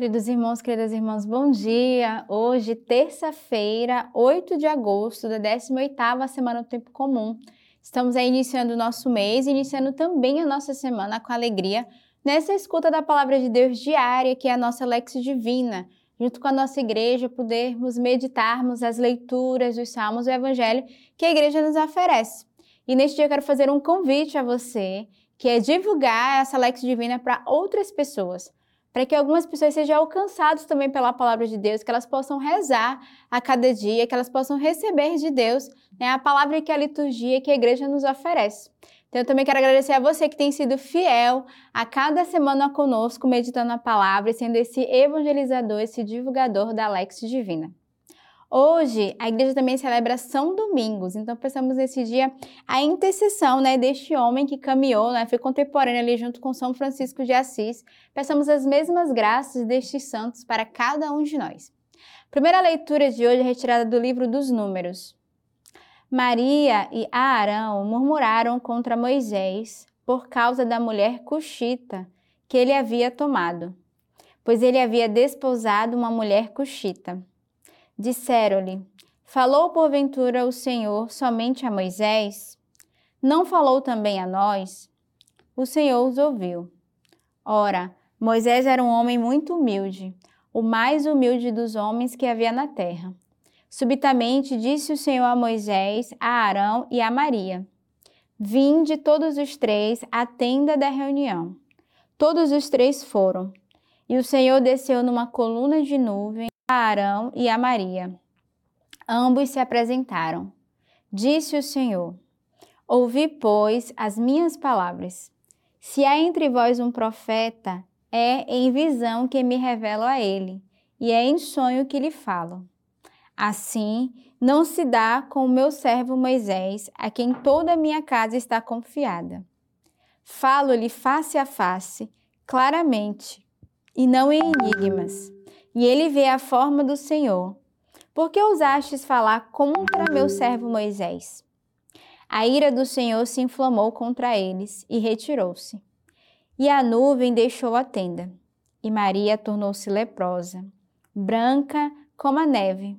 Queridos irmãos, queridas irmãs, bom dia! Hoje, terça-feira, 8 de agosto da 18ª Semana do Tempo Comum. Estamos aí iniciando o nosso mês, iniciando também a nossa semana com alegria, nessa escuta da Palavra de Deus diária, que é a nossa Lex Divina, junto com a nossa igreja, podermos meditarmos as leituras dos Salmos do Evangelho que a igreja nos oferece. E neste dia eu quero fazer um convite a você, que é divulgar essa Lex Divina para outras pessoas para que algumas pessoas sejam alcançadas também pela palavra de Deus, que elas possam rezar a cada dia, que elas possam receber de Deus né, a palavra que a liturgia, que a igreja nos oferece. Então, eu também quero agradecer a você que tem sido fiel a cada semana conosco, meditando a palavra e sendo esse evangelizador, esse divulgador da Lex Divina. Hoje, a igreja também celebra São Domingos, então pensamos nesse dia a intercessão né, deste homem que caminhou, né, foi contemporâneo ali junto com São Francisco de Assis. Peçamos as mesmas graças destes santos para cada um de nós. Primeira leitura de hoje é retirada do livro dos Números. Maria e Arão murmuraram contra Moisés por causa da mulher cuxita que ele havia tomado, pois ele havia desposado uma mulher cuxita. Disseram-lhe: Falou porventura o Senhor somente a Moisés? Não falou também a nós? O Senhor os ouviu. Ora, Moisés era um homem muito humilde, o mais humilde dos homens que havia na terra. Subitamente disse o Senhor a Moisés, a Arão e a Maria: Vinde todos os três à tenda da reunião. Todos os três foram. E o Senhor desceu numa coluna de nuvem a Arão e a Maria. Ambos se apresentaram. Disse o Senhor: Ouvi, pois, as minhas palavras. Se há entre vós um profeta, é em visão que me revelo a ele, e é em sonho que lhe falo. Assim, não se dá com o meu servo Moisés, a quem toda a minha casa está confiada. Falo-lhe face a face, claramente, e não em enigmas e ele vê a forma do Senhor. Por que ousastes falar contra meu servo Moisés? A ira do Senhor se inflamou contra eles e retirou-se. E a nuvem deixou a tenda. E Maria tornou-se leprosa, branca como a neve.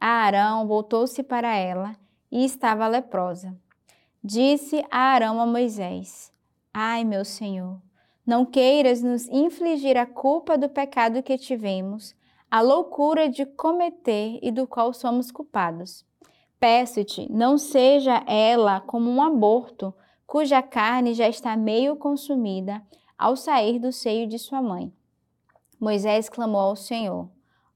A Arão voltou-se para ela e estava leprosa. Disse a Arão a Moisés: Ai, meu Senhor, não queiras nos infligir a culpa do pecado que tivemos, a loucura de cometer e do qual somos culpados. Peço-te, não seja ela como um aborto, cuja carne já está meio consumida ao sair do seio de sua mãe. Moisés clamou ao Senhor: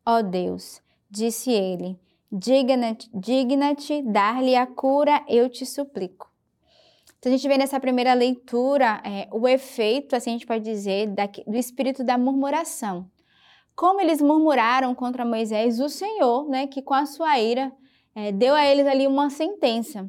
Ó oh Deus, disse ele, digna-te digna dar-lhe a cura, eu te suplico. Então, a gente vê nessa primeira leitura é, o efeito, assim a gente pode dizer, da, do espírito da murmuração. Como eles murmuraram contra Moisés, o Senhor, né, que com a sua ira é, deu a eles ali uma sentença.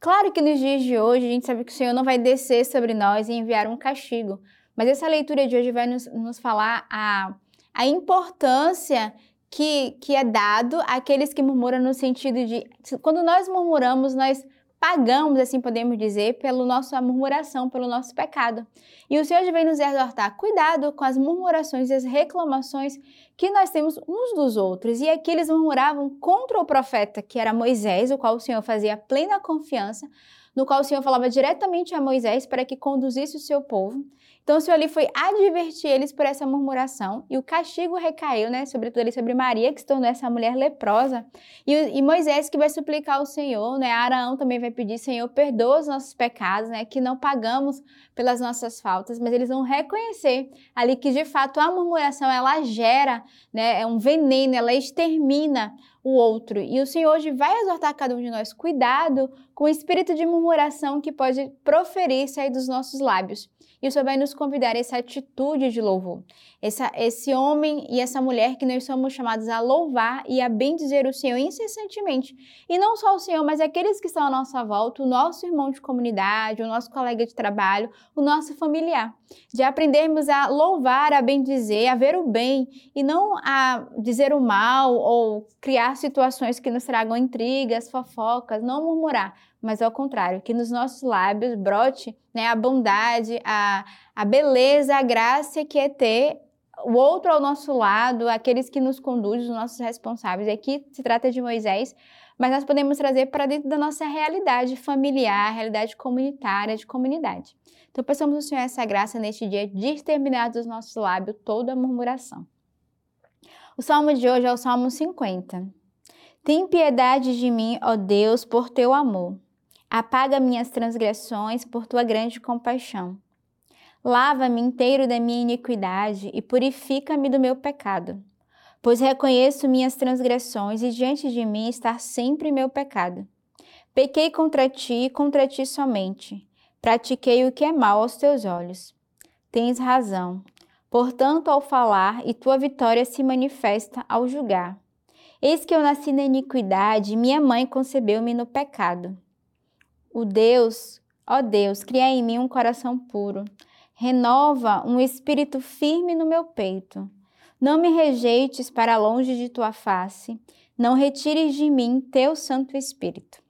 Claro que nos dias de hoje a gente sabe que o Senhor não vai descer sobre nós e enviar um castigo, mas essa leitura de hoje vai nos, nos falar a, a importância que, que é dado àqueles que murmuram no sentido de quando nós murmuramos, nós pagamos, assim podemos dizer, pela nossa murmuração, pelo nosso pecado. E o Senhor vem nos exortar, cuidado com as murmurações e as reclamações que nós temos uns dos outros. E aqui eles murmuravam contra o profeta, que era Moisés, o qual o Senhor fazia plena confiança, no qual o Senhor falava diretamente a Moisés para que conduzisse o seu povo. Então o Senhor ali foi advertir eles por essa murmuração e o castigo recaiu, né, sobretudo ali sobre Maria, que se tornou essa mulher leprosa, e, e Moisés que vai suplicar ao Senhor, né, Araão também vai pedir, Senhor, perdoa os nossos pecados, né, que não pagamos pelas nossas faltas, mas eles vão reconhecer ali que de fato a murmuração ela gera, né, é um veneno, ela extermina o outro. E o Senhor hoje vai exortar cada um de nós, cuidado com o espírito de murmuração que pode proferir sair dos nossos lábios. E o Senhor vai nos convidar a essa atitude de louvor. Essa, esse homem e essa mulher que nós somos chamados a louvar e a bendizer o Senhor incessantemente. E não só o Senhor, mas aqueles que estão à nossa volta, o nosso irmão de comunidade, o nosso colega de trabalho, o nosso familiar. De aprendermos a louvar, a bendizer, a ver o bem e não a dizer o mal ou criar situações que nos tragam intrigas, fofocas, não murmurar, mas ao contrário, que nos nossos lábios brote né, a bondade, a, a beleza, a graça que é ter o outro ao nosso lado, aqueles que nos conduzem, os nossos responsáveis. Aqui se trata de Moisés, mas nós podemos trazer para dentro da nossa realidade familiar, realidade comunitária, de comunidade. Então, peçamos ao Senhor essa graça neste dia de exterminar dos nossos lábios toda a murmuração. O salmo de hoje é o Salmo 50. Tem piedade de mim, ó Deus, por teu amor. Apaga minhas transgressões por tua grande compaixão. Lava-me inteiro da minha iniquidade e purifica-me do meu pecado. Pois reconheço minhas transgressões e diante de mim está sempre meu pecado. Pequei contra ti e contra ti somente. Pratiquei o que é mal aos teus olhos. Tens razão. Portanto, ao falar, e tua vitória se manifesta ao julgar. Eis que eu nasci na iniquidade, e minha mãe concebeu-me no pecado. O Deus, ó Deus, cria em mim um coração puro renova um espírito firme no meu peito. Não me rejeites para longe de tua face, não retires de mim teu Santo Espírito.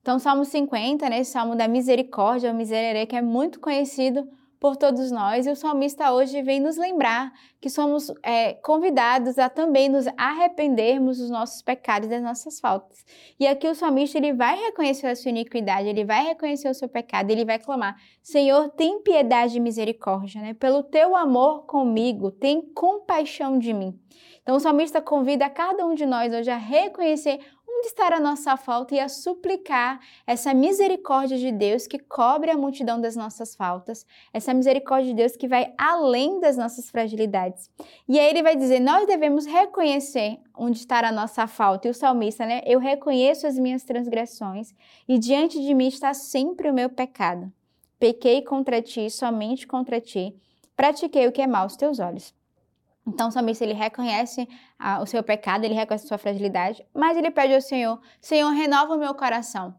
Então, Salmo 50, né, Salmo da misericórdia, o miserere, que é muito conhecido por todos nós. E o salmista hoje vem nos lembrar que somos é, convidados a também nos arrependermos dos nossos pecados e das nossas faltas. E aqui o salmista ele vai reconhecer a sua iniquidade, ele vai reconhecer o seu pecado, ele vai clamar: Senhor, tem piedade e misericórdia, né? Pelo teu amor comigo, tem compaixão de mim. Então o salmista convida cada um de nós hoje a reconhecer onde estar a nossa falta e a suplicar essa misericórdia de Deus que cobre a multidão das nossas faltas, essa misericórdia de Deus que vai além das nossas fragilidades. E aí ele vai dizer: nós devemos reconhecer onde está a nossa falta. E o salmista, né? Eu reconheço as minhas transgressões e diante de mim está sempre o meu pecado. Pequei contra ti, somente contra ti. Pratiquei o que é mal aos teus olhos. Então, salmista ele reconhece ah, o seu pecado, ele reconhece a sua fragilidade, mas ele pede ao Senhor: Senhor, renova o meu coração.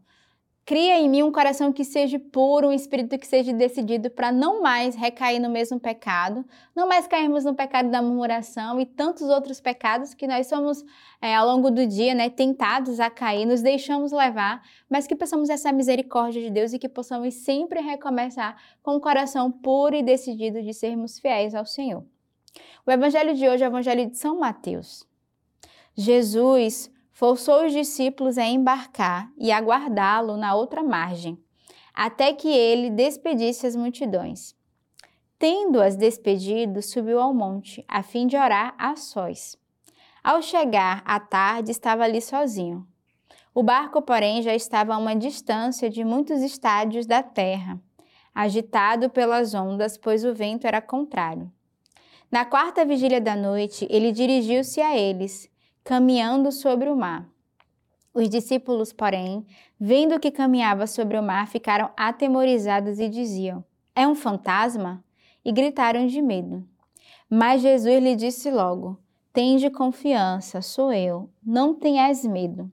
Cria em mim um coração que seja puro, um espírito que seja decidido para não mais recair no mesmo pecado, não mais cairmos no pecado da murmuração e tantos outros pecados que nós somos é, ao longo do dia né, tentados a cair, nos deixamos levar, mas que possamos essa misericórdia de Deus e que possamos sempre recomeçar com um coração puro e decidido de sermos fiéis ao Senhor. O evangelho de hoje é o evangelho de São Mateus. Jesus forçou os discípulos a embarcar e aguardá-lo na outra margem, até que ele despedisse as multidões. Tendo-as despedido, subiu ao monte, a fim de orar a sós. Ao chegar à tarde, estava ali sozinho. O barco, porém, já estava a uma distância de muitos estádios da terra, agitado pelas ondas, pois o vento era contrário. Na quarta vigília da noite, ele dirigiu-se a eles, caminhando sobre o mar. Os discípulos, porém, vendo que caminhava sobre o mar, ficaram atemorizados e diziam: É um fantasma? E gritaram de medo. Mas Jesus lhe disse logo: Tende confiança, sou eu, não tenhas medo.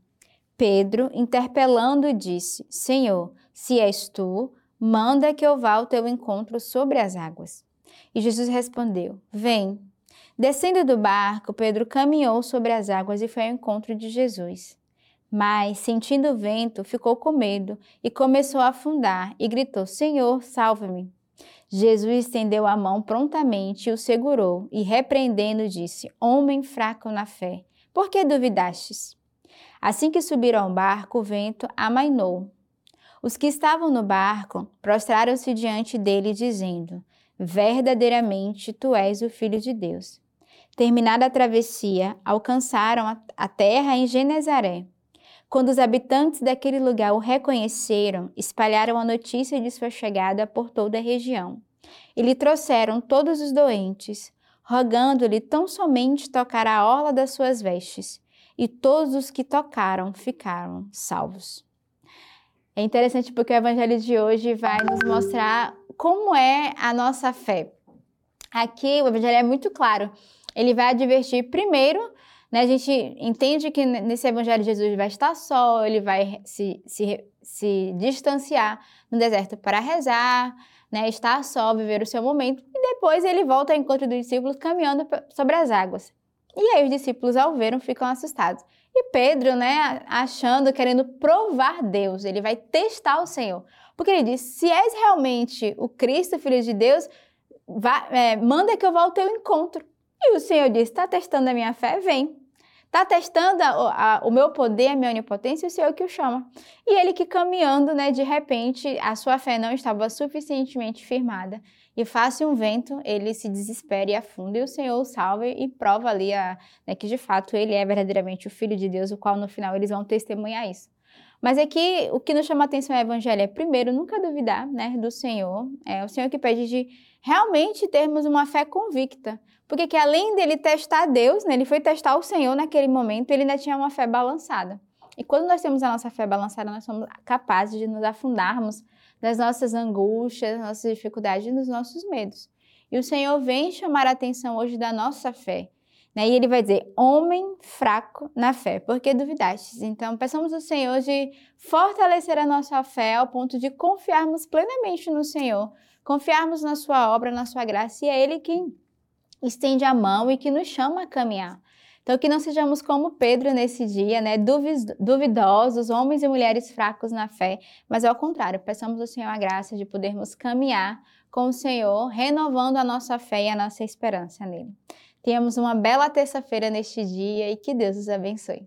Pedro, interpelando, disse: Senhor, se és tu, manda que eu vá ao teu encontro sobre as águas. E Jesus respondeu: Vem. Descendo do barco, Pedro caminhou sobre as águas e foi ao encontro de Jesus. Mas, sentindo o vento, ficou com medo e começou a afundar e gritou: Senhor, salva-me. Jesus estendeu a mão prontamente e o segurou e, repreendendo, disse: Homem fraco na fé, por que duvidastes? Assim que subiram ao barco, o vento amainou. Os que estavam no barco prostraram-se diante dele, dizendo: Verdadeiramente tu és o Filho de Deus. Terminada a travessia, alcançaram a terra em Genezaré. Quando os habitantes daquele lugar o reconheceram, espalharam a notícia de sua chegada por toda a região. E lhe trouxeram todos os doentes, rogando-lhe tão somente tocar a orla das suas vestes. E todos os que tocaram ficaram salvos. É interessante porque o evangelho de hoje vai nos mostrar como é a nossa fé. Aqui o evangelho é muito claro. Ele vai advertir primeiro, né, a gente entende que nesse evangelho Jesus vai estar só, ele vai se, se, se distanciar no deserto para rezar, né, estar só, viver o seu momento, e depois ele volta ao encontro dos discípulos caminhando sobre as águas. E aí os discípulos, ao verem, ficam assustados. E Pedro, né, achando, querendo provar Deus, ele vai testar o Senhor. Porque ele diz: se és realmente o Cristo, filho de Deus, vá, é, manda que eu vá ao teu encontro. E o Senhor disse: Está testando a minha fé? Vem. Está testando a, a, o meu poder, a minha onipotência, o Senhor que o chama. E ele que caminhando, né, de repente, a sua fé não estava suficientemente firmada. E face um vento, ele se desespera e afunda, e o Senhor o salva e prova ali a, né, que de fato ele é verdadeiramente o Filho de Deus, o qual no final eles vão testemunhar isso. Mas aqui o que nos chama a atenção é o Evangelho é, primeiro, nunca duvidar né, do Senhor. É o Senhor que pede de realmente termos uma fé convicta. Porque que além dele testar Deus, né, ele foi testar o Senhor naquele momento, ele ainda tinha uma fé balançada. E quando nós temos a nossa fé balançada, nós somos capazes de nos afundarmos nas nossas angústias, nas nossas dificuldades e nos nossos medos. E o Senhor vem chamar a atenção hoje da nossa fé. Né? E ele vai dizer: homem fraco na fé, porque duvidastes. Então, peçamos ao Senhor de fortalecer a nossa fé ao ponto de confiarmos plenamente no Senhor, confiarmos na Sua obra, na Sua graça, e é Ele quem estende a mão e que nos chama a caminhar. Então, que não sejamos como Pedro nesse dia, né? Duvidosos, homens e mulheres fracos na fé, mas ao contrário, peçamos ao Senhor a graça de podermos caminhar com o Senhor, renovando a nossa fé e a nossa esperança nele. Tenhamos uma bela terça-feira neste dia e que Deus os abençoe.